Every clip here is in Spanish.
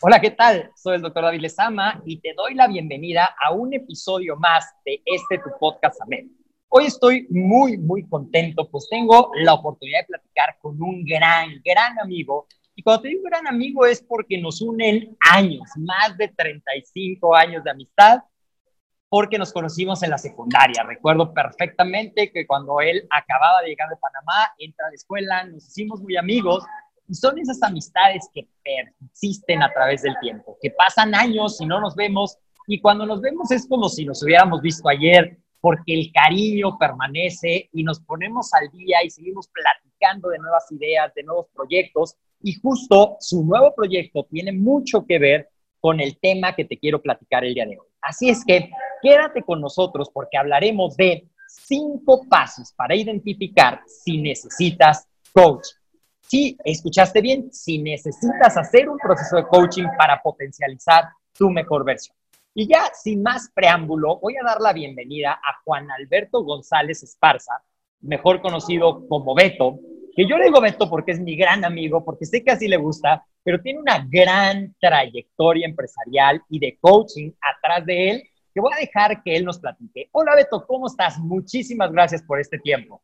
Hola, ¿qué tal? Soy el doctor David Lezama y te doy la bienvenida a un episodio más de este tu podcast AMED. Hoy estoy muy, muy contento, pues tengo la oportunidad de platicar con un gran, gran amigo. Y cuando te digo gran amigo es porque nos unen años, más de 35 años de amistad, porque nos conocimos en la secundaria. Recuerdo perfectamente que cuando él acababa de llegar de Panamá, entra a la escuela, nos hicimos muy amigos son esas amistades que persisten a través del tiempo, que pasan años y no nos vemos, y cuando nos vemos es como si nos hubiéramos visto ayer, porque el cariño permanece y nos ponemos al día y seguimos platicando de nuevas ideas, de nuevos proyectos, y justo su nuevo proyecto tiene mucho que ver con el tema que te quiero platicar el día de hoy. Así es que quédate con nosotros porque hablaremos de cinco pasos para identificar si necesitas coach. Sí, escuchaste bien, si necesitas hacer un proceso de coaching para potencializar tu mejor versión. Y ya sin más preámbulo, voy a dar la bienvenida a Juan Alberto González Esparza, mejor conocido como Beto, que yo le digo Beto porque es mi gran amigo, porque sé que así le gusta, pero tiene una gran trayectoria empresarial y de coaching atrás de él, que voy a dejar que él nos platique. Hola Beto, ¿cómo estás? Muchísimas gracias por este tiempo.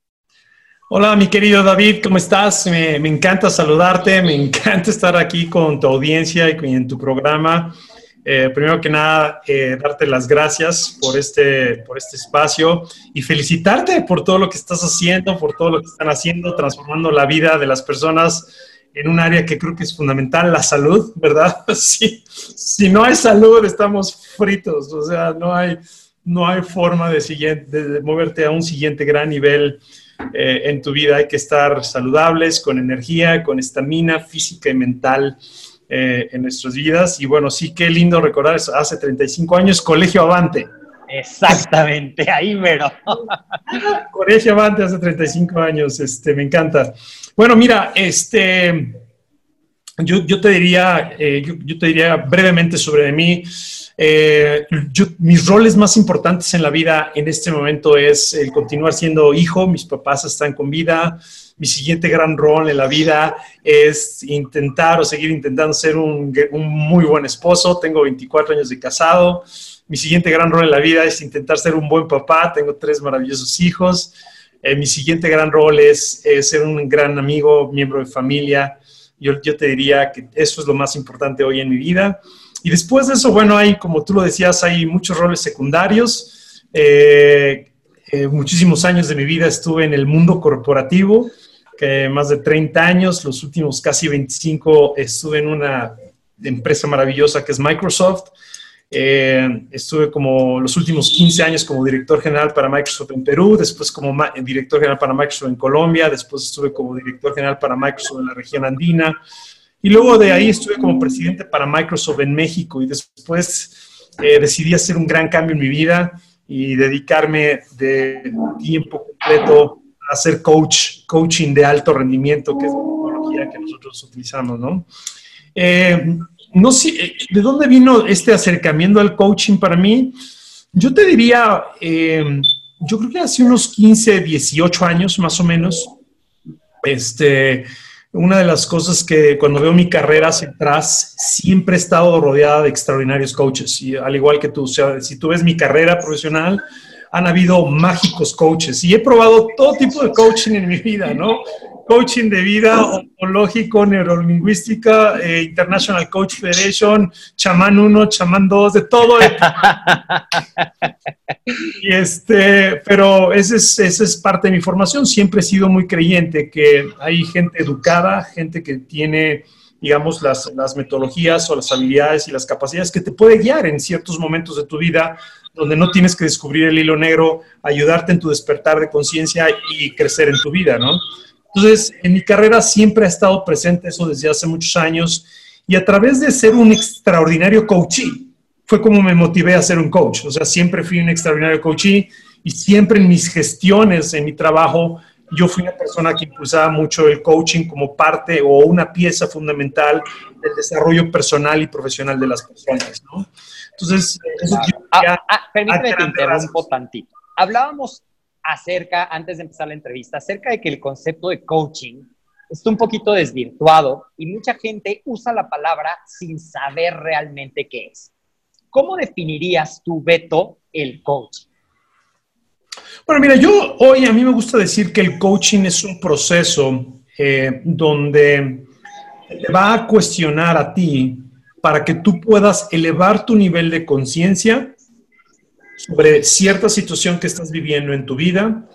Hola, mi querido David, ¿cómo estás? Me, encanta saludarte, me encanta estar aquí con tu audiencia y en tu programa. Eh, primero que nada, eh, darte las gracias por este, por este espacio y felicitarte por todo lo que estás haciendo, por todo lo que están haciendo, transformando la vida de las personas en un área que creo que es fundamental, la salud, ¿verdad? Si, si no hay salud, estamos fritos, o sea, no hay, no hay forma de, siguiente, de moverte a un siguiente gran nivel eh, en tu vida. Hay que estar saludables, con energía, con estamina física y mental eh, en nuestras vidas. Y bueno, sí, qué lindo recordar eso. Hace 35 años, Colegio Avante. Exactamente, ahí mero. Colegio Avante hace 35 años, este, me encanta. Bueno, mira, este, yo, yo te diría, eh, yo, te diría brevemente sobre mí. Eh, mis roles más importantes en la vida en este momento es el continuar siendo hijo, mis papás están con vida, mi siguiente gran rol en la vida es intentar o seguir intentando ser un, muy buen esposo, tengo 24 años de casado, mi siguiente gran rol en la vida es intentar ser un buen papá, tengo tres maravillosos hijos, eh, mi siguiente gran rol es, ser un gran amigo, miembro de familia, yo, yo te diría que eso es lo más importante hoy en mi vida. Y después de eso, bueno, hay, como tú lo decías, hay muchos roles secundarios. Eh, eh, muchísimos años de mi vida estuve en el mundo corporativo, que más de 30 años, los últimos casi 25 estuve en una empresa maravillosa que es Microsoft. Eh, estuve como los últimos 15 años como director general para Microsoft en Perú, después como director general para Microsoft en Colombia, después estuve como director general para Microsoft en la región andina, y luego de ahí estuve como presidente para Microsoft en México y después eh, decidí hacer un gran cambio en mi vida y dedicarme de tiempo completo a hacer coach, coaching de alto rendimiento, que es la metodología que nosotros utilizamos, ¿no? Eh, no sé, eh, ¿de dónde vino este acercamiento al coaching para mí? Yo te diría, yo creo que hace unos 15, 18 años más o menos, este, una de las cosas que cuando veo mi carrera hacia atrás, siempre he estado rodeada de extraordinarios coaches. Y al igual que tú, o sea, si tú ves mi carrera profesional, han habido mágicos coaches y he probado todo tipo de coaching en mi vida, ¿no? Coaching de vida, ontológico, neurolingüística, eh, International Coach Federation, chamán 1, chamán 2, de todo. y este, pero esa es, esa es parte de mi formación. Siempre he sido muy creyente que hay gente educada, gente que tiene digamos, las, las, metodologías o las habilidades y las capacidades que te puede guiar en ciertos momentos de tu vida donde no tienes que descubrir el hilo negro, ayudarte en tu despertar de conciencia y crecer en tu vida, ¿no? Entonces, en mi carrera siempre ha estado presente eso desde hace muchos años y a través de ser un extraordinario coachee, fue como me motivé a ser un coach. O sea, siempre fui un extraordinario coachee y siempre en mis gestiones, en mi trabajo, yo fui una persona que impulsaba mucho el coaching como parte o una pieza fundamental del desarrollo personal y profesional de las personas, ¿no? Entonces, eso ah, ah, permíteme que interrumpo tantito. Hablábamos acerca, antes de empezar la entrevista, acerca de que el concepto de coaching está un poquito desvirtuado y mucha gente usa la palabra sin saber realmente qué es. ¿Cómo definirías tu Beto, el coaching? Bueno, mira, yo hoy a mí me gusta decir que el coaching es un proceso eh, donde te va a cuestionar a ti para que tú puedas elevar tu nivel de conciencia sobre cierta situación que estás viviendo en tu vida.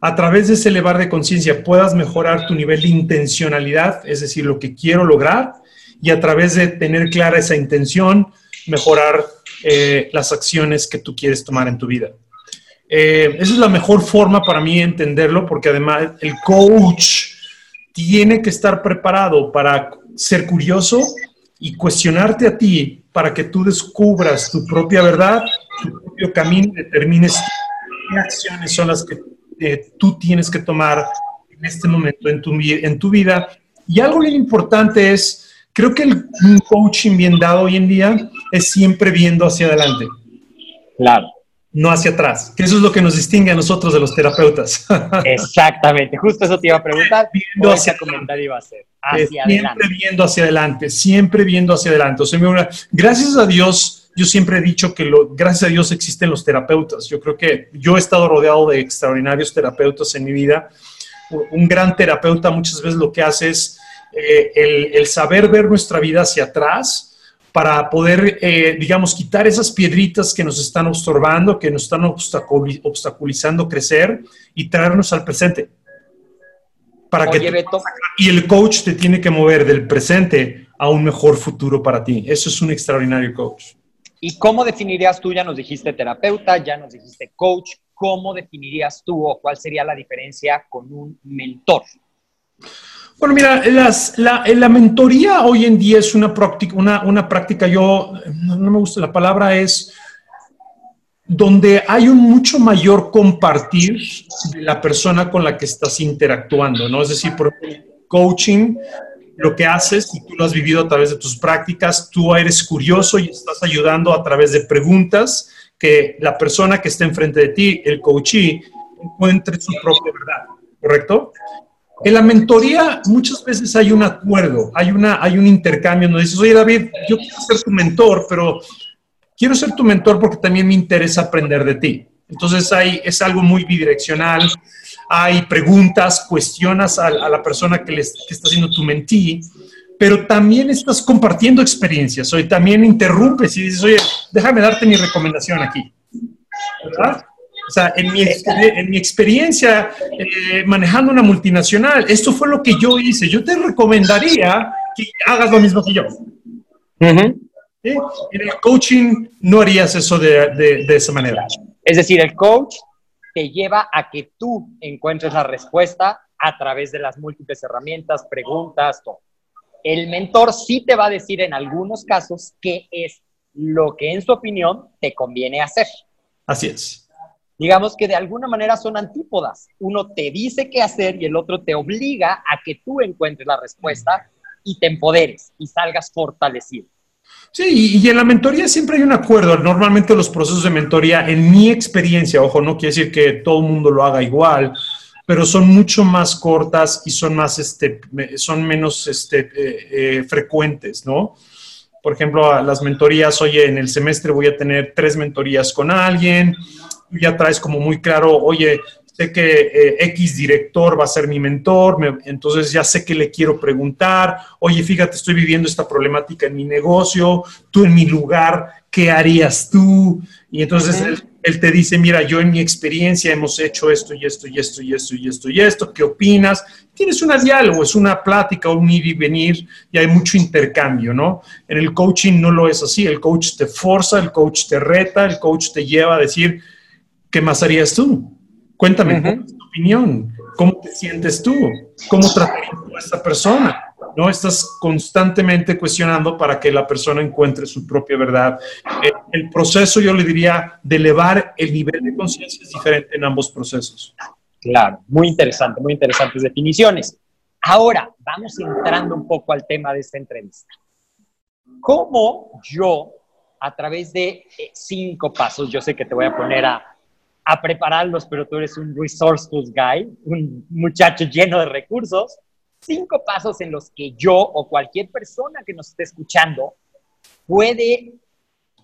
A través de ese elevar de conciencia puedas mejorar tu nivel de intencionalidad, es decir, lo que quiero lograr, y a través de tener clara esa intención, mejorar eh, las acciones que tú quieres tomar en tu vida. Eh, esa es la mejor forma para mí de entenderlo, porque además el coach tiene que estar preparado para ser curioso, y cuestionarte a ti para que tú descubras tu propia verdad, tu propio camino y determines qué acciones son las que eh, tú tienes que tomar en este momento en tu, en tu vida. Y algo bien importante es, creo que el coaching bien dado hoy en día es siempre viendo hacia adelante. Claro no hacia atrás, que eso es lo que nos distingue a nosotros de los terapeutas. Exactamente, justo eso te iba a preguntar, viendo hacia comentario iba a ser. Hacia siempre viendo hacia adelante, siempre viendo hacia adelante. O sea, gracias a Dios, yo siempre he dicho que lo, gracias a Dios existen los terapeutas. Yo creo que yo he estado rodeado de extraordinarios terapeutas en mi vida. Un gran terapeuta muchas veces lo que hace es eh, el, el saber ver nuestra vida hacia atrás, para poder, eh, digamos, quitar esas piedritas que nos están estorbando, que nos están obstaculizando crecer y traernos al presente. Para que y el coach te tiene que mover del presente a un mejor futuro para ti. Eso es un extraordinario coach. ¿Y cómo definirías tú? Ya nos dijiste terapeuta, ya nos dijiste coach. ¿Cómo definirías tú o cuál sería la diferencia con un mentor? Bueno, mira, la, mentoría hoy en día es una práctica, una, práctica, yo no, me gusta la palabra, es donde hay un mucho mayor compartir de la persona con la que estás interactuando, ¿no? Es decir, por coaching, lo que haces, y tú lo has vivido a través de tus prácticas, tú eres curioso y estás ayudando a través de preguntas que la persona que está enfrente de ti, el coachee, encuentre su propia verdad, ¿correcto? En la mentoría muchas veces hay un acuerdo, hay, una, hay un intercambio donde dices, oye David, yo quiero ser tu mentor, pero quiero ser tu mentor porque también me interesa aprender de ti. Entonces hay, es algo muy bidireccional, hay preguntas, cuestionas a, la persona que, les, que está haciendo tu mentí, pero también estás compartiendo experiencias, o también interrumpes y dices, oye, déjame darte mi recomendación aquí. ¿Verdad? O sea, en mi, en mi experiencia eh, manejando una multinacional, esto fue lo que yo hice. Yo te recomendaría que hagas lo mismo que yo. En el coaching no harías eso de, de, de, esa manera. Es decir, el coach te lleva a que tú encuentres la respuesta a través de las múltiples herramientas, preguntas, todo. El mentor sí te va a decir en algunos casos qué es lo que en su opinión te conviene hacer. Así es. Digamos que de alguna manera son antípodas. Uno te dice qué hacer y el otro te obliga a que tú encuentres la respuesta y te empoderes y salgas fortalecido. Sí, y en la mentoría siempre hay un acuerdo. Normalmente los procesos de mentoría, en mi experiencia, ojo, no quiere decir que todo el mundo lo haga igual, pero son mucho más cortas y son más, este, son menos este, eh, eh, frecuentes, ¿no? Por ejemplo, las mentorías, oye, en el semestre voy a tener tres mentorías con alguien, ya traes como muy claro, oye, sé que eh, X director va a ser mi mentor, entonces ya sé que le quiero preguntar, oye, fíjate, estoy viviendo esta problemática en mi negocio, tú en mi lugar, ¿qué harías tú? Y entonces él, te dice, mira, yo en mi experiencia hemos hecho esto y esto y esto y esto y esto y esto, ¿qué opinas? Tienes un diálogo, es una plática, un ir y venir y hay mucho intercambio, ¿no? En el coaching no lo es así, el coach te forza, el coach te reta, el coach te lleva a decir, ¿qué más harías tú? Cuéntame, tu opinión? ¿Cómo te sientes tú? ¿Cómo tratarías a esta persona? ¿No? Estás constantemente cuestionando para que la persona encuentre su propia verdad. Eh, el, proceso, yo le diría, de elevar el nivel de conciencia es diferente en ambos procesos. Claro, muy interesante, muy interesantes definiciones. Ahora, vamos entrando un poco al tema de esta entrevista. ¿Cómo yo, a través de eh, cinco pasos, yo sé que te voy a poner a, a prepararlos, pero tú eres un resourceful guy, un muchacho lleno de recursos. Cinco pasos en los que yo o cualquier persona que nos esté escuchando puede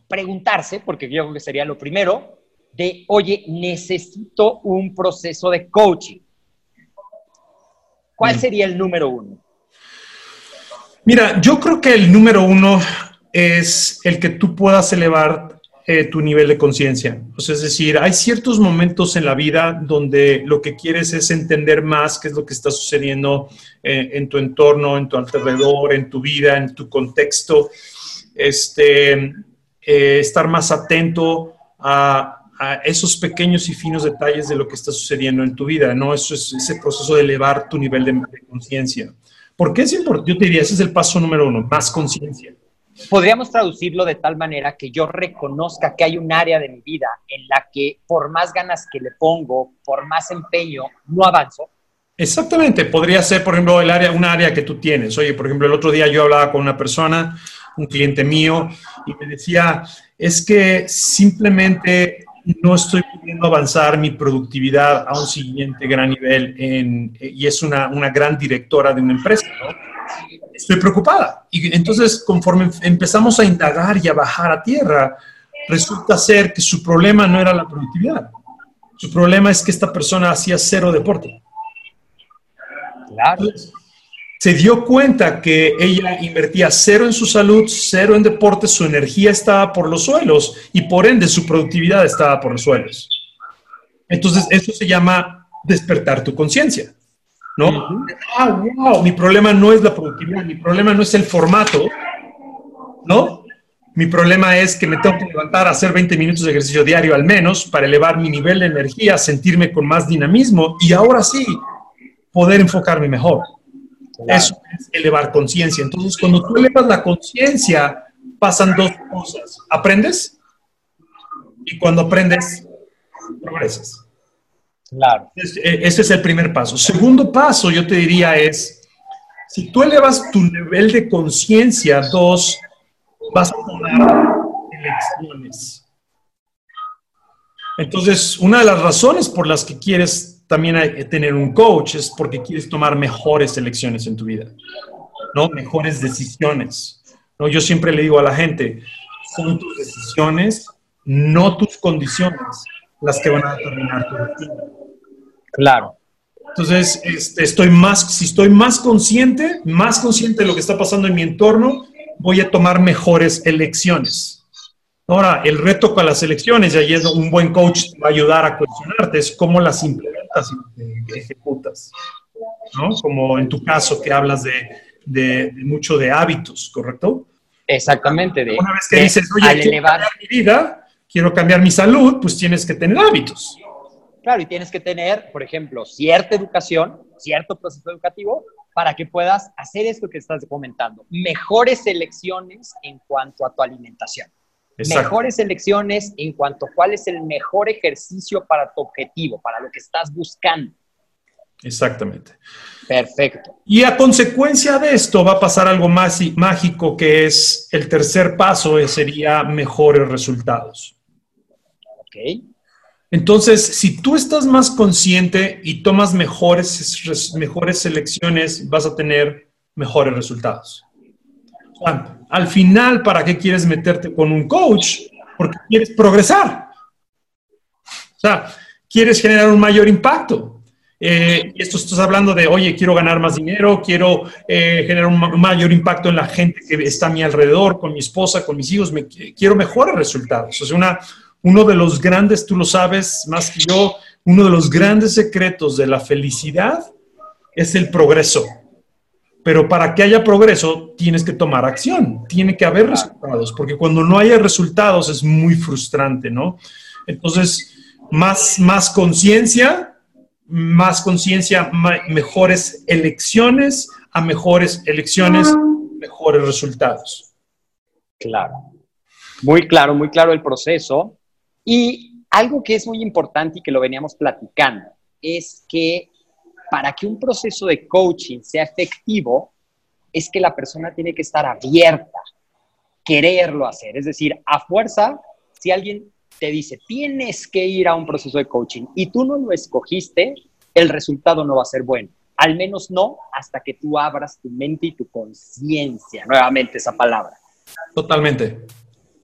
preguntarse, porque yo creo que sería lo primero, de, oye, necesito un proceso de coaching. ¿Cuál mm. sería el número uno? Mira, yo creo que el número uno es el que tú puedas elevar eh, tu nivel de conciencia. es decir, hay ciertos momentos en la vida donde lo que quieres es entender más qué es lo que está sucediendo eh, en tu entorno, en tu alrededor, en tu vida, en tu contexto. Este, eh, estar más atento a, esos pequeños y finos detalles de lo que está sucediendo en tu vida, ¿no? Eso es ese proceso de elevar tu nivel de, de conciencia. ¿Por qué es importante? Yo te diría, ese es el paso número uno, más conciencia. Podríamos traducirlo de tal manera que yo reconozca que hay un área de mi vida en la que por más ganas que le pongo, por más empeño, no avanzo. Exactamente, podría ser, por ejemplo, el área, un área que tú tienes. Oye, por ejemplo, el otro día yo hablaba con una persona, un cliente mío, y me decía, es que simplemente no estoy pudiendo avanzar mi productividad a un siguiente gran nivel en, y es una, una gran directora de una empresa, ¿no? Estoy preocupada. Y entonces, conforme empezamos a indagar y a bajar a tierra, resulta ser que su problema no era la productividad. Su problema es que esta persona hacía cero deporte. Claro. se dio cuenta que ella invertía cero en su salud, cero en deporte, su energía estaba por los suelos y por ende su productividad estaba por los suelos. Entonces, eso se llama despertar tu conciencia. ¿No? Ah, wow, mi problema no es la productividad, mi problema no es el formato, ¿no? Mi problema es que me tengo que levantar a hacer 20 minutos de ejercicio diario al menos para elevar mi nivel de energía, sentirme con más dinamismo y ahora sí poder enfocarme mejor. Eso es elevar conciencia. Entonces, cuando tú elevas la conciencia, pasan dos cosas. Aprendes y cuando aprendes, progresas. Claro. E, ese es el primer paso. Segundo paso, yo te diría, es, si tú elevas tu nivel de conciencia, dos, vas a tomar elecciones. Entonces, una de las razones por las que quieres también tener un coach es porque quieres tomar mejores elecciones en tu vida, ¿no? Mejores decisiones. ¿no? Yo siempre le digo a la gente, son tus decisiones, no tus condiciones, las que van a determinar tu destino. Claro. Entonces, este, estoy más, si estoy más consciente, más consciente de lo que está pasando en mi entorno, voy a tomar mejores elecciones. Ahora, el reto con las elecciones, y ahí es un buen coach te va a ayudar a cuestionarte, es cómo las implementas y ejecutas. ¿no? Como en tu caso que hablas de, de, mucho de hábitos, ¿correcto? Exactamente. De, Una vez que dices, oye, quiero elevar... cambiar mi vida, quiero cambiar mi salud, pues tienes que tener hábitos. Claro, y tienes que tener, por ejemplo, cierta educación, cierto proceso educativo para que puedas hacer esto que estás comentando. Mejores elecciones en cuanto a tu alimentación. Exacto. Mejores elecciones en cuanto a cuál es el mejor ejercicio para tu objetivo, para lo que estás buscando. Exactamente. Perfecto. Y a consecuencia de esto va a pasar algo más mágico que es el tercer paso, sería mejores resultados. Ok. Entonces, si tú estás más consciente y tomas mejores, res- mejores elecciones, vas a tener mejores resultados. Al final, ¿para qué quieres meterte con un coach? Porque quieres progresar. O sea, quieres generar un mayor impacto. Eh, esto estás hablando de, oye, quiero ganar más dinero, quiero eh, generar un ma- mayor impacto en la gente que está a mi alrededor, con mi esposa, con mis hijos, me, quiero mejores resultados. O sea, una, uno de los grandes, tú lo sabes más que yo, uno de los grandes secretos de la felicidad es el progreso. Pero para que haya progreso, tienes que tomar acción, tiene que haber resultados, porque cuando no haya resultados es muy frustrante, ¿no? Entonces, más, más conciencia, más conciencia, mejores elecciones, a mejores elecciones, mejores resultados. Claro. Muy claro, muy claro el proceso. Y algo que es muy importante y que lo veníamos platicando es que para que un proceso de coaching sea efectivo, es que la persona tiene que estar abierta, quererlo hacer. Es decir, a fuerza, si alguien te dice, tienes que ir a un proceso de coaching y tú no lo escogiste, el resultado no va a ser bueno. Al menos no hasta que tú abras tu mente y tu conciencia, nuevamente esa palabra. Totalmente.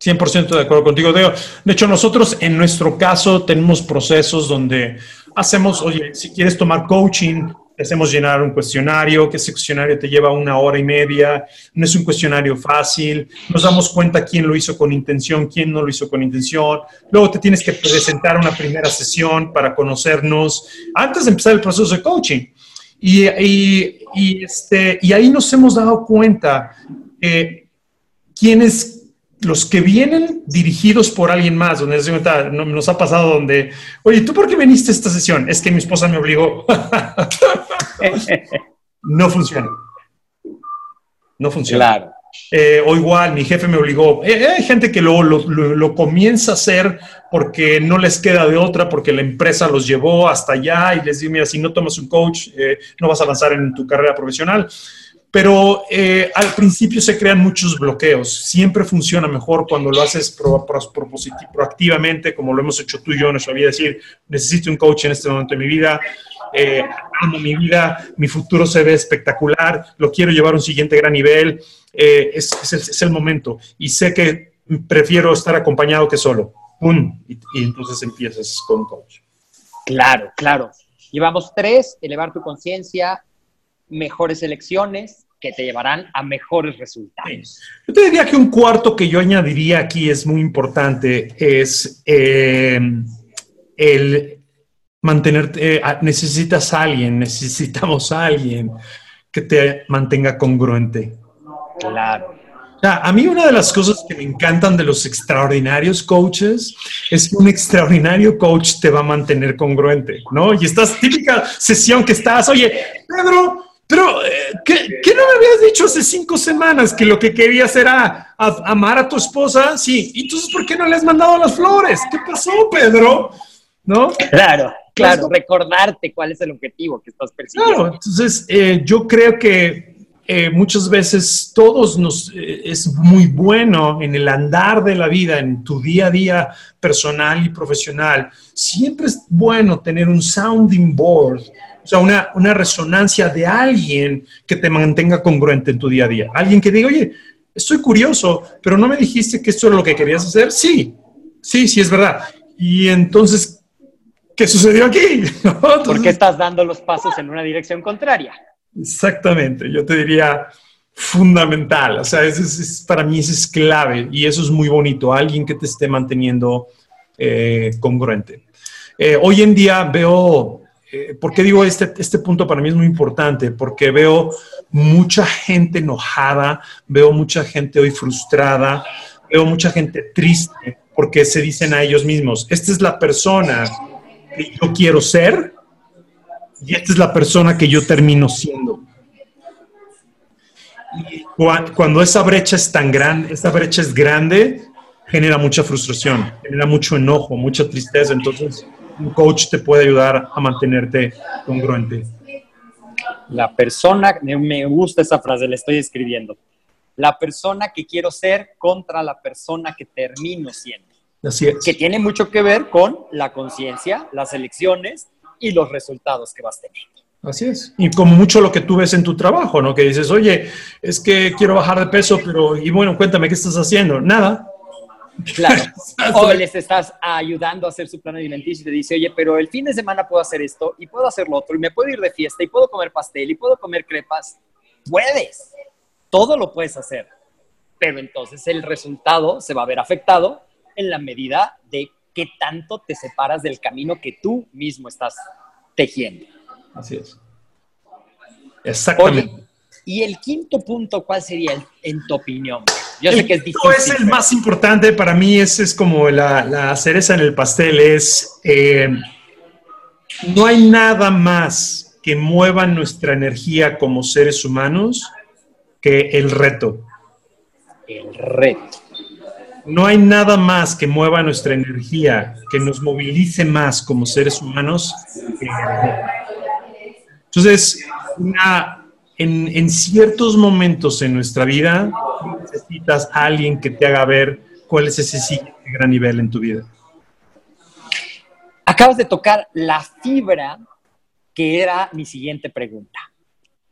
100% de acuerdo contigo. De, de hecho, nosotros en nuestro caso tenemos procesos donde hacemos, oye, si quieres tomar coaching, hacemos llenar un cuestionario, que ese cuestionario te lleva una hora y media, no es un cuestionario fácil, nos damos cuenta quién lo hizo con intención, quién no lo hizo con intención, luego te tienes que presentar una primera sesión para conocernos antes de empezar el proceso de coaching. Y, y, y este, y ahí nos hemos dado cuenta que quienes los que vienen dirigidos por alguien más, donde se cuenta, no- nos ha pasado donde, oye, ¿tú por qué viniste a esta sesión? Es que mi esposa me obligó. no funciona. No funciona. Claro. Eh, o igual, mi jefe me obligó. Eh, hay gente que lo, lo, lo- lo comienza a hacer porque no les queda de otra, porque la empresa los llevó hasta allá y les digo, mira, si no tomas un coach, eh, no vas a avanzar en tu carrera profesional. Pero eh, al principio se crean muchos bloqueos. Siempre funciona mejor cuando lo haces pro- pro- propositi- proactivamente, como lo hemos hecho tú y yo en nuestra vida. Decir, necesito un coach en este momento de mi vida, eh, amo mi vida, mi futuro se ve espectacular, lo quiero llevar a un siguiente gran nivel. eh, es, es el, es el momento. Y sé que prefiero estar acompañado que solo. ¡Pum! Y, y entonces empiezas con un coach. Claro, claro. Llevamos tres, elevar tu conciencia, mejores elecciones que te llevarán a mejores resultados. Yo te diría que un cuarto que yo añadiría aquí es muy importante, es eh, el mantenerte, eh, necesitas a alguien, necesitamos a alguien que te mantenga congruente. Claro. A mí una de las cosas que me encantan de los extraordinarios coaches es que un extraordinario coach te va a mantener congruente, ¿no? Y estás típica sesión que estás, oye, Pedro, pero eh, ¿qué, qué no me habías dicho hace cinco semanas que lo que querías era amar a tu esposa? Sí, ¿y entonces por qué no le has mandado las flores? ¿Qué pasó, Pedro? ¿No? Claro, claro. Recordarte cuál es el objetivo que estás persiguiendo. Claro, entonces eh, yo creo que eh, muchas veces todos nos eh, es muy bueno en el andar de la vida, en tu día a día personal y profesional. Siempre es bueno tener un sounding board, o sea, una, una resonancia de alguien que te mantenga congruente en tu día a día. Alguien que diga, oye, estoy curioso, pero no me dijiste que esto era lo que querías hacer. Sí, sí, sí, es verdad. Y entonces, ¿qué sucedió aquí? ¿No? ¿Por qué Entonces- estás dando los pasos en una dirección contraria? Exactamente, yo te diría fundamental, o sea, es, es- para mí eso es clave y eso es muy bonito, alguien que te esté manteniendo eh, congruente. Eh, hoy en día veo, eh, ¿por qué digo este, este punto para mí es muy importante? Porque veo mucha gente enojada, veo mucha gente hoy frustrada, veo mucha gente triste porque se dicen a ellos mismos, esta es la persona que yo quiero ser y esta es la persona que yo termino siendo. Y cua- cuando esa brecha es tan grande, esa brecha es grande, genera mucha frustración, genera mucho enojo, mucha tristeza. Entonces, un coach te puede ayudar a mantenerte congruente. La persona, me gusta esa frase, la estoy escribiendo. La persona que quiero ser contra la persona que termino siendo. Así es. Que tiene mucho que ver con la conciencia, las elecciones y los resultados que vas teniendo. Así es. Y como mucho lo que tú ves en tu trabajo, ¿no? Que dices, oye, es que quiero bajar de peso, pero, y bueno, cuéntame, ¿qué estás haciendo? Nada. Claro. o les estás ayudando a hacer su plan alimenticio y te dice, oye, pero el fin de semana puedo hacer esto y puedo hacer lo otro y me puedo ir de fiesta y puedo comer pastel y puedo comer crepas. Puedes. Todo lo puedes hacer. Pero entonces el resultado se va a ver afectado en la medida de qué tanto te separas del camino que tú mismo estás tejiendo. Así es. Exactamente. y el quinto punto, ¿cuál sería en tu opinión? Yo sé que es difícil. es el más importante para mí, ese es como la, cereza en el pastel, es eh, no hay nada más que mueva nuestra energía como seres humanos que el reto. El reto. No hay nada más que mueva nuestra energía, que nos movilice más como seres humanos que el reto. Entonces, en, ciertos momentos en nuestra vida necesitas a alguien que te haga ver cuál es ese siguiente gran nivel en tu vida. Acabas de tocar la fibra que era mi siguiente pregunta.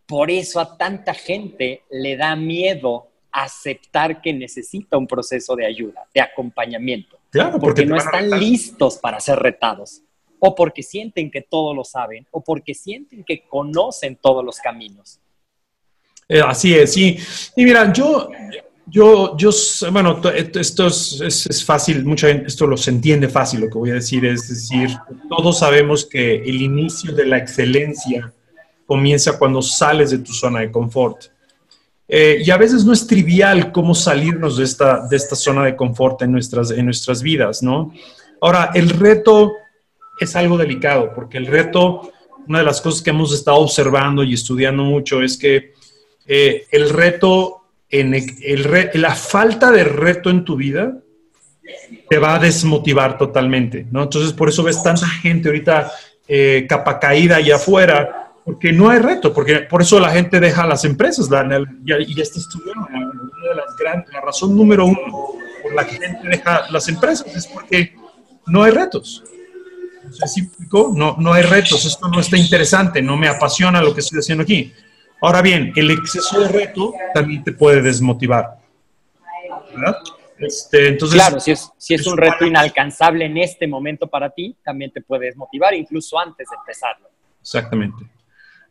Por eso a tanta gente le da miedo aceptar que necesita un proceso de ayuda, de acompañamiento. Claro, porque no están listos para ser retados o porque sienten que todo lo saben, o porque sienten que conocen todos los caminos. Eh, así es, sí. Y mira, yo, yo, yo, bueno, esto es, es, fácil, mucha gente, esto lo se entiende fácil, lo que voy a decir es decir, todos sabemos que el inicio de la excelencia comienza cuando sales de tu zona de confort. Eh, y a veces no es trivial cómo salirnos de esta, de esta zona de confort en nuestras, en nuestras vidas, ¿no? Ahora, el reto es algo delicado, porque el reto, una de las cosas que hemos estado observando y estudiando mucho es que eh, el reto, en el, la falta de reto en tu vida te va a desmotivar totalmente, ¿no? Entonces, por eso ves tanta gente ahorita eh, capa caída allá afuera, porque no hay reto, porque por eso la gente deja las empresas, y, está estudiando, una de las grandes, la razón número uno por la que la gente deja las empresas es porque no hay retos. No, no hay retos, esto no está interesante, no me apasiona lo que estoy haciendo aquí. Ahora bien, el exceso de reto también te puede desmotivar. ¿verdad? Este, entonces, claro, si es, si es un reto inalcanzable en este momento para ti, también te puede desmotivar, incluso antes de empezarlo. Exactamente.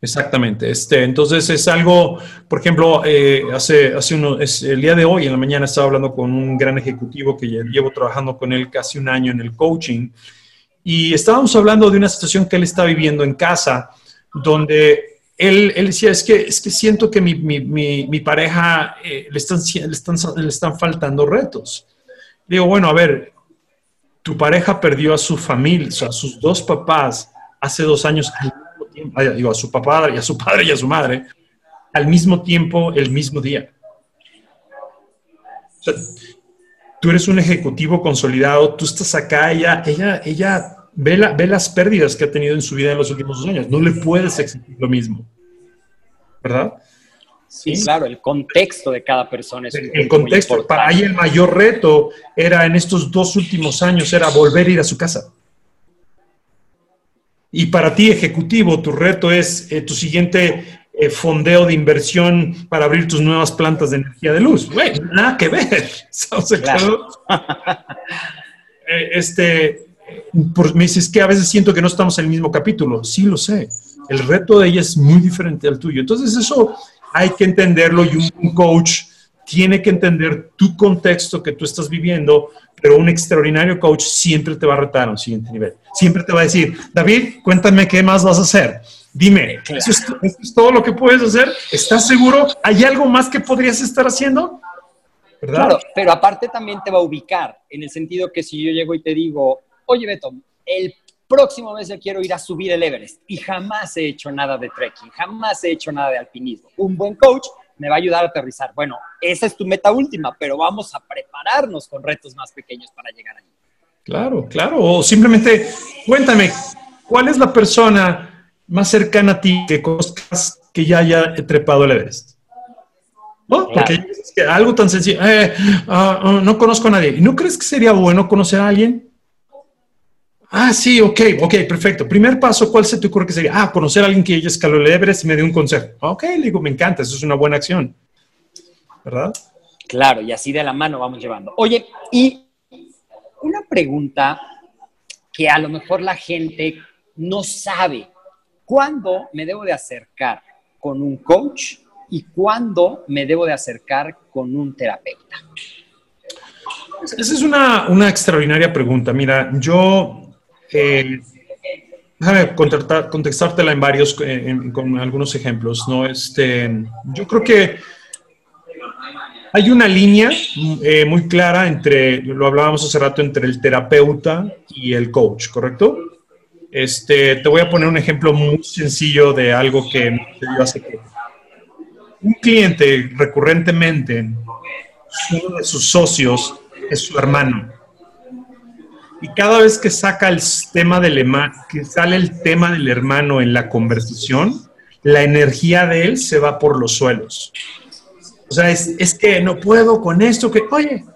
Exactamente. Este, entonces es algo, por ejemplo, eh, hace, hace uno, es, el día de hoy, en la mañana, estaba hablando con un gran ejecutivo que llevo trabajando con él casi un año en el coaching y estábamos hablando de una situación que él está viviendo en casa, donde él, él decía, es que, es que siento que mi, mi, mi, pareja eh, le, están, le, están, le están faltando retos. Digo, bueno, a ver, tu pareja perdió a su familia, o sea, a sus dos papás hace dos años, digo, a su papá y a su padre y a su madre, al mismo tiempo, el mismo día. O sea, tú eres un ejecutivo consolidado, tú estás acá, ella, ella, ella ve, ve las pérdidas que ha tenido en su vida en los últimos dos años. No le puedes exigir lo mismo. ¿Verdad? Sí, claro, el contexto de cada persona es El, contexto, para ella el mayor reto era en estos dos últimos años, era volver a ir a su casa. Y para ti, ejecutivo, tu reto es eh, tu siguiente eh, fondeo de inversión para abrir tus nuevas plantas de energía de luz. nada que ver. Eh, este, por, me dices que a veces siento que no estamos en el mismo capítulo. Sí, lo sé. El reto de ella es muy diferente al tuyo. Entonces eso hay que entenderlo y un coach tiene que entender tu contexto que tú estás viviendo, pero un extraordinario coach siempre te va a retar a un siguiente nivel. Siempre te va a decir, David, cuéntame qué más vas a hacer. Dime, ¿eso es, todo lo que puedes hacer? ¿Estás seguro? ¿Hay algo más que podrías estar haciendo? ¿Verdad? Claro, pero aparte también te va a ubicar, en el sentido que si yo llego y te digo, oye Beto, el próximo mes yo quiero ir a subir el Everest y jamás he hecho nada de trekking, jamás he hecho nada de alpinismo. Un buen coach me va a ayudar a aterrizar. Bueno, esa es tu meta última, pero vamos a prepararnos con retos más pequeños para llegar ahí. Claro, claro. O simplemente, cuéntame, ¿cuál es la persona más cercana a ti que conozcas que ya haya trepado el Everest? ¿No? Porque algo tan sencillo, eh, ah, ah, no conozco a nadie. ¿Y no crees que sería bueno conocer a alguien? Ah, sí, ok, ok, perfecto. Primer paso, ¿cuál se te ocurre que sería? Ah, conocer a alguien que ya escaló el Everest y me dio un consejo. Ok, le digo, me encanta, eso es una buena acción. ¿Verdad? Claro, y así de la mano vamos llevando. Oye, y una pregunta que a lo mejor la gente no sabe. ¿Cuándo me debo de acercar con un coach y cuándo me debo de acercar con un terapeuta? Esa es una, una extraordinaria pregunta. Mira, yo eh, déjame contestártela en varios, con algunos ejemplos, ¿no? Este, yo creo que hay una línea eh, muy clara entre, lo hablábamos hace rato, entre el terapeuta y el coach, ¿correcto? Este, te voy a poner un ejemplo muy sencillo de algo que me hace que un cliente recurrentemente, uno de sus socios es su hermano. Y cada vez que saca el tema del hermano, que sale el tema del hermano en la conversación, la energía de él se va por los suelos. O sea, es, que no puedo con esto, que, oye,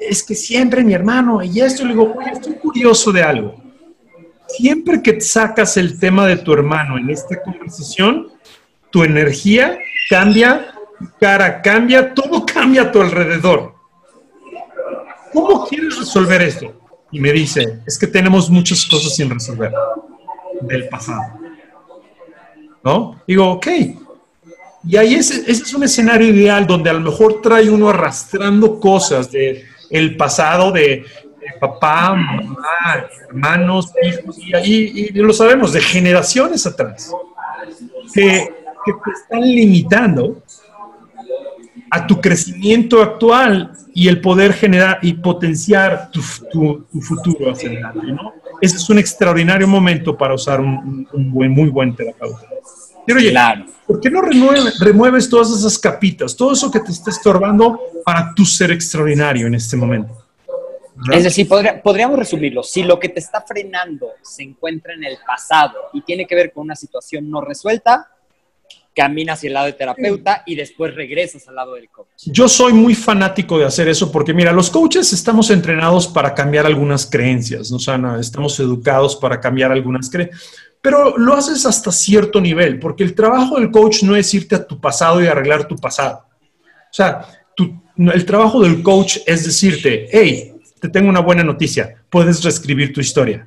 es que siempre mi hermano, y esto, le digo, oye, estoy curioso de algo. Siempre que sacas el tema de tu hermano en esta conversación, tu energía cambia, cara cambia, todo cambia a tu alrededor. ¿Cómo quieres resolver esto? Y me dice, es que tenemos muchas cosas sin resolver del pasado. ¿No? Digo, ok. Y ahí ese, ese es un escenario ideal donde a lo mejor trae uno arrastrando cosas de el pasado de, papá, mamá, hermanos, hijos, y, lo sabemos, de generaciones atrás, que te están limitando a tu crecimiento actual y el poder generar y potenciar tu, tu, futuro hacia adelante, ¿no? Ese es un extraordinario momento para usar un, buen, muy buen terapeuta. Pero oye, ¿por qué no remueves todas esas capitas, todo eso que te está estorbando para tu ser extraordinario en este momento? Es decir, podríamos resumirlo. Si lo que te está frenando se encuentra en el pasado y tiene que ver con una situación no resuelta, caminas hacia el lado del terapeuta y después regresas al lado del coach. Yo soy muy fanático de hacer eso porque, mira, los coaches estamos entrenados para cambiar algunas creencias, ¿no? O estamos educados para cambiar algunas creencias, pero lo haces hasta cierto nivel, porque el trabajo del coach no es irte a tu pasado y arreglar tu pasado. O sea, el trabajo del coach es decirte, hey, te tengo una buena noticia, puedes reescribir tu historia.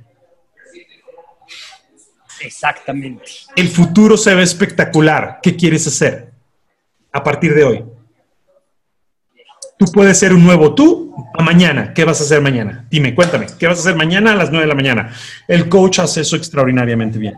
Exactamente. El futuro se ve espectacular. ¿Qué quieres hacer a partir de hoy? Tú puedes ser un nuevo tú a mañana. ¿Qué vas a hacer mañana? Dime, cuéntame. ¿Qué vas a hacer mañana a las 9 de la mañana? El coach hace eso extraordinariamente bien.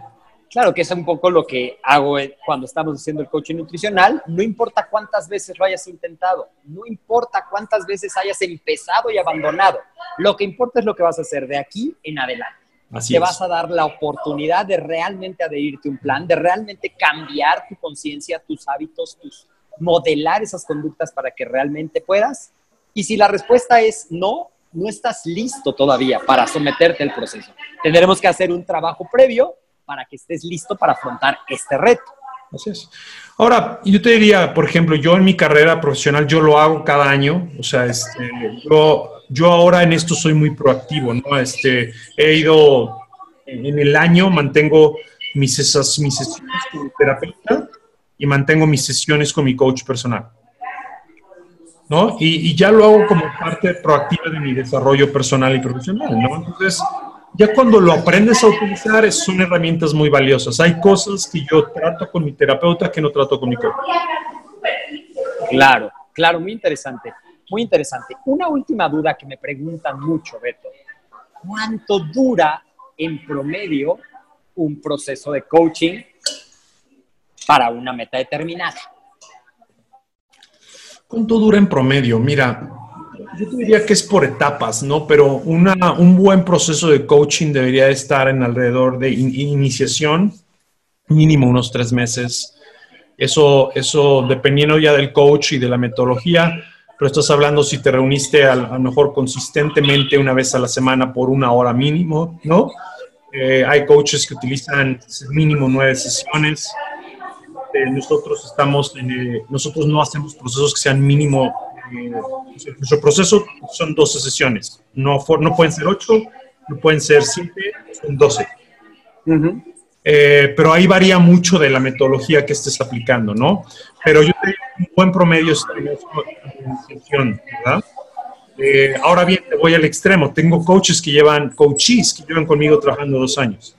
Claro que es un poco lo que hago cuando estamos haciendo el coaching nutricional. No importa cuántas veces lo hayas intentado, no importa cuántas veces hayas empezado y abandonado. Lo que importa es lo que vas a hacer de aquí en adelante te vas a dar la oportunidad de realmente adherirte a un plan, de realmente cambiar tu conciencia, tus hábitos, tus modelar esas conductas para que realmente puedas. Y si la respuesta es no, no estás listo todavía para someterte al proceso. Tendremos que hacer un trabajo previo para que estés listo para afrontar este reto. Así es. Ahora, yo te diría, por ejemplo, yo en mi carrera profesional, yo lo hago cada año, o sea, este, yo yo ahora en esto soy muy proactivo, ¿no? Este, he ido en el año, mantengo mis, esas, mis sesiones con terapeuta y mantengo mis sesiones con mi coach personal. ¿no? Y, y, ya lo hago como parte proactiva de mi desarrollo personal y profesional, ¿no? Entonces, ya cuando lo aprendes a utilizar, son herramientas muy valiosas. Hay cosas que yo trato con mi terapeuta que no trato con mi coach. Claro, claro, muy interesante. Muy interesante. Una última duda que me preguntan mucho, Beto. ¿Cuánto dura en promedio un proceso de coaching para una meta determinada? ¿Cuánto dura en promedio? Mira, yo diría que es por etapas, ¿no? Pero una, un buen proceso de coaching debería estar en alrededor de iniciación, mínimo unos tres meses, Eso, eso dependiendo ya del coach y de la metodología, pero estás hablando si te reuniste a, lo mejor consistentemente una vez a la semana por una hora mínimo, ¿no? Eh, hay coaches que utilizan mínimo nueve sesiones. Eh, nosotros estamos, en, nosotros no hacemos procesos que sean mínimo. nuestro proceso son 12 sesiones. No, no pueden ser 8, no pueden ser 7, son 12. Eh, pero ahí varía mucho de la metodología que estés aplicando, ¿no? Pero yo tengo un buen promedio en ¿verdad? Eh, ahora bien, te voy al extremo. Tengo coaches que llevan, coaches que llevan conmigo trabajando dos años.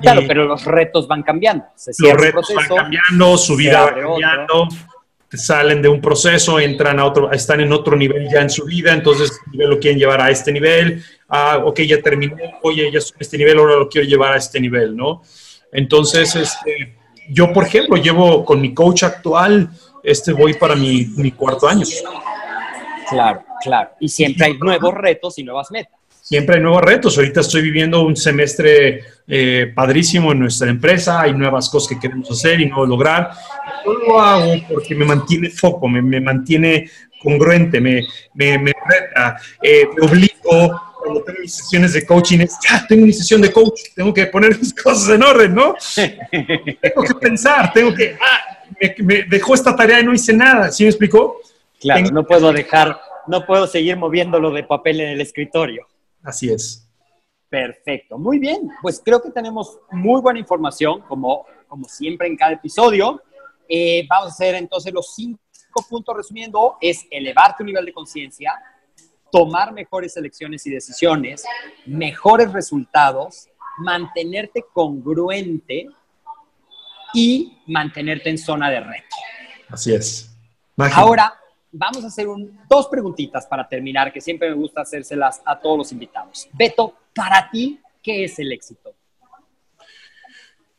Claro, pero los retos van cambiando. los retos van cambiando, su vida va cambiando salen de un proceso, entran a otro, están en otro nivel ya en su vida, entonces lo quieren llevar a este nivel, ah, ok, ya terminé, oye, ya estoy en este nivel, ahora lo quiero llevar a este nivel, ¿no? Entonces, este, yo, por ejemplo, llevo con mi coach actual, este, voy para mi, mi cuarto año. Claro, claro. Y siempre hay nuevos retos y nuevas metas siempre hay nuevos retos. Ahorita estoy viviendo un semestre eh, padrísimo en nuestra empresa, hay nuevas cosas que queremos hacer y no lograr. Yo lo hago porque me mantiene foco, me, me mantiene congruente, me, me, me reta, eh, me obligo. Cuando tengo mis sesiones de coaching, es, ya, tengo mi sesión de coach, tengo que poner mis cosas en orden, ¿no? tengo que pensar, tengo que, ah, me, me, dejó esta tarea y no hice nada, ¿sí me explicó? Claro, no puedo dejar, no puedo seguir moviéndolo de papel en el escritorio. Así es. Perfecto, muy bien. Pues creo que tenemos muy buena información, como, como siempre en cada episodio. Eh, vamos a hacer entonces los cinco puntos resumiendo. Es elevar tu nivel de conciencia, tomar mejores elecciones y decisiones, mejores resultados, mantenerte congruente y mantenerte en zona de reto. Así es. Ahora, vamos a hacer dos preguntitas para terminar, que siempre me gusta hacérselas a todos los invitados. Beto, para ti, ¿qué es el éxito?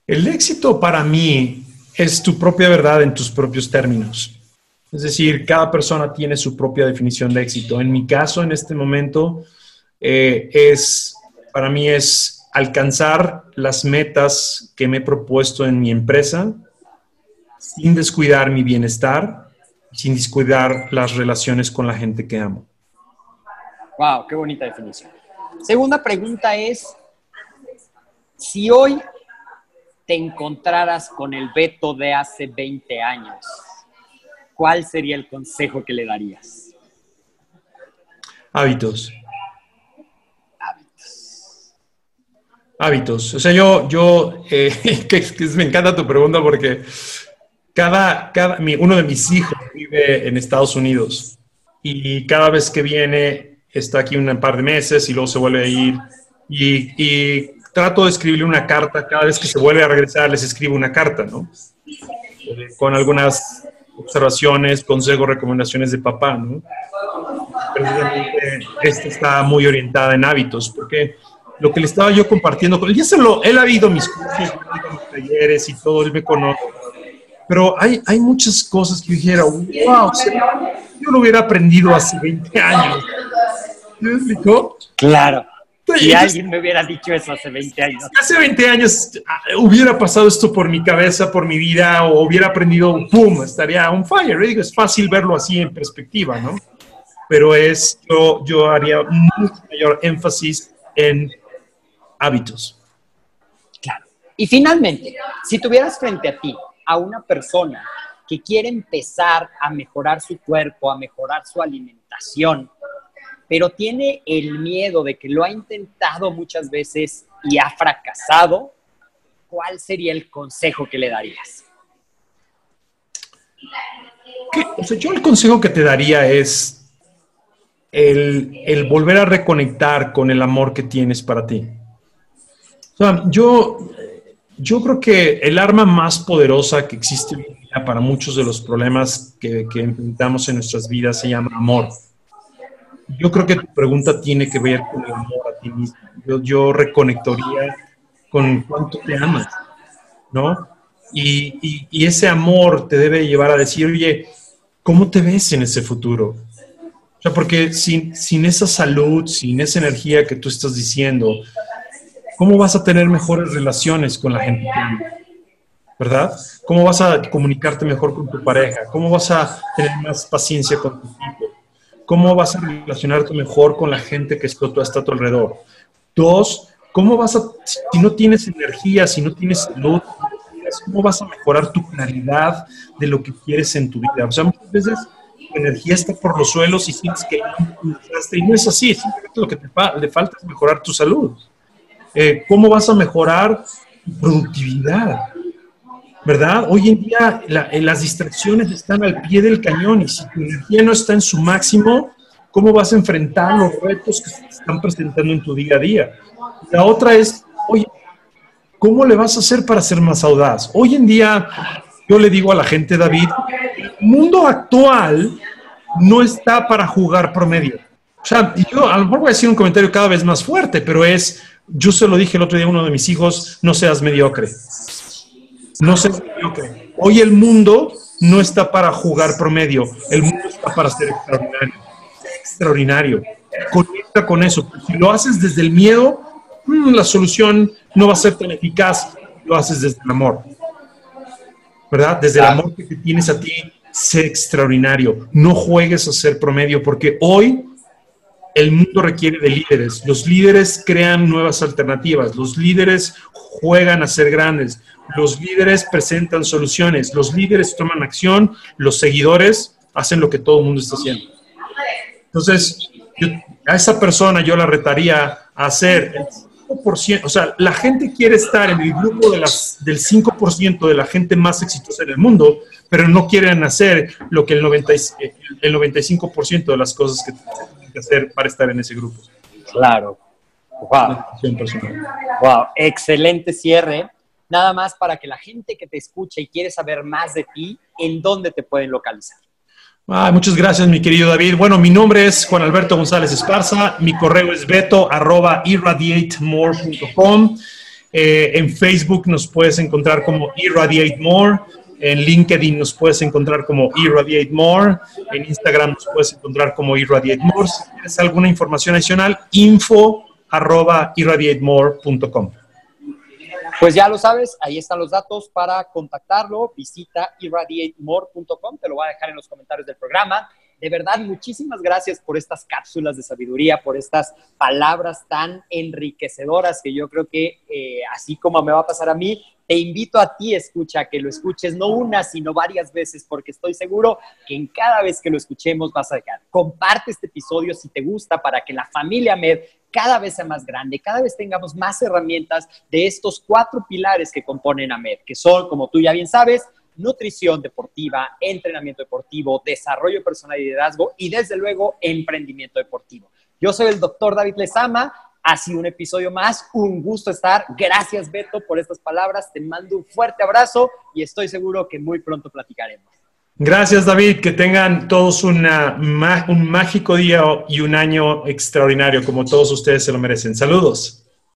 El éxito para mí es tu propia verdad en tus propios términos. Es decir, cada persona tiene su propia definición de éxito. En mi caso, en este momento, eh, es, para mí es alcanzar las metas que me he propuesto en mi empresa sin descuidar mi bienestar sin descuidar las relaciones con la gente que amo. Wow, qué bonita definición. Segunda pregunta es, si hoy te encontraras con el Beto de hace 20 años, ¿cuál sería el consejo que le darías? Hábitos. Hábitos. Hábitos. O sea, yo, yo, eh, que, me encanta tu pregunta porque cada, cada, uno de mis hijos vive en Estados Unidos y cada vez que viene está aquí un par de meses y luego se vuelve a ir y, trato de escribirle una carta, cada vez que se vuelve a regresar les escribo una carta, ¿no? Eh, con algunas observaciones, consejos, recomendaciones de papá, ¿no? Precisamente esta está muy orientada en hábitos, porque lo que le estaba yo compartiendo con él, ya se lo, él ha visto mis cursos, mis talleres y todo, él me conoce, pero hay, hay muchas cosas que yo dijera, wow, yo lo hubiera aprendido hace 20 años. ¿Me explicó? Claro. Si alguien me hubiera dicho eso hace 20 años. Hace 20 años ah, hubiera pasado esto por mi cabeza, por mi vida, o hubiera aprendido, ¡pum!, estaría on fire. Digo, es fácil verlo así en perspectiva, ¿no? Pero es, yo, yo haría mucho mayor énfasis en hábitos. Claro. Y finalmente, si tuvieras frente a ti a una persona que quiere empezar a mejorar su cuerpo, a mejorar su alimentación, pero tiene el miedo de que lo ha intentado muchas veces y ha fracasado, ¿cuál sería el consejo que le darías? yo el consejo que te daría es el, volver a reconectar con el amor que tienes para ti. O sea, yo yo creo que el arma más poderosa que existe para muchos de los problemas que, enfrentamos en nuestras vidas se llama amor. Yo creo que tu pregunta tiene que ver con el amor a ti mismo. Yo, yo reconectaría con cuánto te amas, ¿no? Y, y, ese amor te debe llevar a decir, oye, ¿cómo te ves en ese futuro? O sea, porque sin, sin esa salud, sin esa energía que tú estás diciendo, ¿cómo vas a tener mejores relaciones con la gente que? ¿Verdad? ¿Cómo vas a comunicarte mejor con tu pareja? ¿Cómo vas a tener más paciencia con tu hijo? ¿Cómo vas a relacionarte mejor con la gente que está a tu alrededor? Dos, ¿cómo vas a, si no tienes energía, si no tienes salud, cómo vas a mejorar tu claridad de lo que quieres en tu vida? O sea, muchas veces tu energía está por los suelos y sientes que y no es así, simplemente lo que te le falta es mejorar tu salud. Eh, ¿Cómo vas a mejorar tu productividad? ¿Verdad? Hoy en día eh, las distracciones están al pie del cañón y si tu energía no está en su máximo, ¿cómo vas a enfrentar los retos que se están presentando en tu día a día? La otra es, oye, ¿cómo le vas a hacer para ser más audaz? Hoy en día, yo le digo a la gente, David, el mundo actual no está para jugar promedio. O sea, yo a lo mejor voy a decir un comentario cada vez más fuerte, pero es, yo se lo dije el otro día a uno de mis hijos, no seas mediocre. No sé, hoy el mundo no está para jugar promedio, el mundo está para ser extraordinario. Extraordinario. Conecta con eso. Si lo haces desde el miedo, mm, la solución no va a ser tan eficaz. Lo haces desde el amor. ¿Verdad? Desde el amor que tienes a ti, sé extraordinario. No juegues a ser promedio, porque hoy el mundo requiere de líderes. Los líderes crean nuevas alternativas. Los líderes juegan a ser grandes. Los líderes presentan soluciones, los líderes toman acción, los seguidores hacen lo que todo el mundo está haciendo. Entonces, a esa persona yo la retaría a hacer el 5%, o sea, la gente quiere estar en el grupo de las, del 5% de la gente más exitosa en el mundo, pero no quieren hacer lo que el, 90, el 95% de las cosas que que hacer para estar en ese grupo. Claro. Wow. Wow, excelente cierre nada más para que la gente que te escucha y quiere saber más de ti, ¿en dónde te pueden localizar? muchas gracias, mi querido David. Bueno, mi nombre es Juan Alberto González Esparza. Mi correo es beto arroba irradiatemore.com. Eh, en Facebook nos puedes encontrar como Irradiate More. En LinkedIn nos puedes encontrar como Irradiate More. En Instagram nos puedes encontrar como Irradiate More. Si tienes alguna información adicional, info arroba irradiatemore.com. Pues ya lo sabes, ahí están los datos para contactarlo. Visita irradiatemore.com, te lo voy a dejar en los comentarios del programa. De verdad, muchísimas gracias por estas cápsulas de sabiduría, por estas palabras tan enriquecedoras que yo creo que, eh, así como me va a pasar a mí, te invito a ti, escucha, que lo escuches no una, sino varias veces, porque estoy seguro que en cada vez que lo escuchemos vas a dejar. Comparte este episodio si te gusta para que la familia MED cada vez sea más grande, cada vez tengamos más herramientas de estos cuatro pilares que componen AMED, que son, como tú ya bien sabes, nutrición deportiva, entrenamiento deportivo, desarrollo personal y liderazgo y desde luego emprendimiento deportivo. Yo soy el doctor David Lezama. Ha un episodio más, un gusto estar. Gracias Beto por estas palabras. Te mando un fuerte abrazo y estoy seguro que muy pronto platicaremos. Gracias, David. Que tengan todos una, un mágico día y un año extraordinario, como todos ustedes se lo merecen. Saludos.